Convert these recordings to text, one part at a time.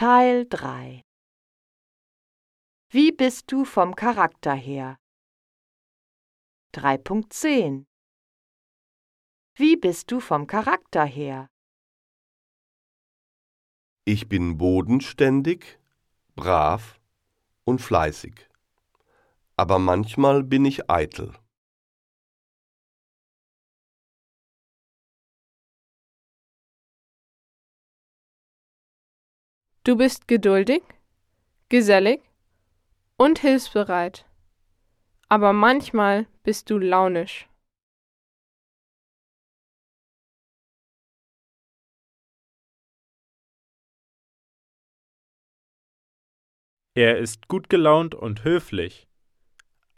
Teil 3 Wie bist du vom Charakter her? 3.10 Wie bist du vom Charakter her? Ich bin bodenständig, brav und fleißig. Aber manchmal bin ich eitel. Du bist geduldig, gesellig und hilfsbereit. Aber manchmal bist du launisch. Er ist gut gelaunt und höflich,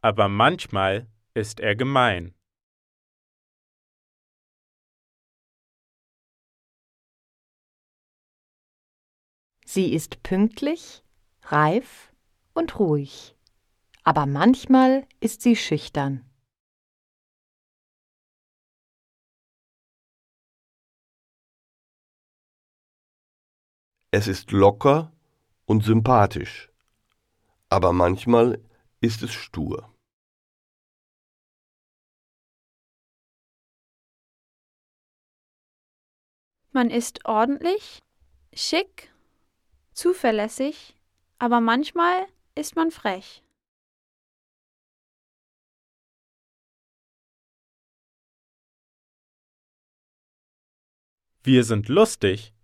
aber manchmal ist er gemein. Sie ist pünktlich, reif und ruhig. Aber manchmal ist sie schüchtern. Es ist locker und sympathisch. Aber manchmal ist es stur. Man ist ordentlich, schick, zuverlässig, aber manchmal ist man frech. Wir sind lustig,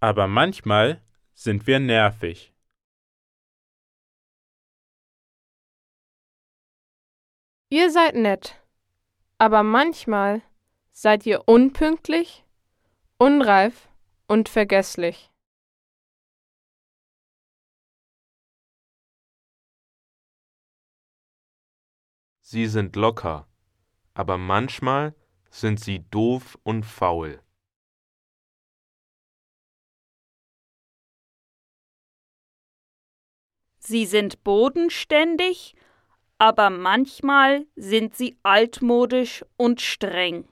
aber manchmal sind wir nervig. Ihr seid nett, aber manchmal seid ihr unpünktlich, unreif und vergesslich. Sie sind locker, aber manchmal sind sie doof und faul. Sie sind bodenständig, aber manchmal sind sie altmodisch und streng.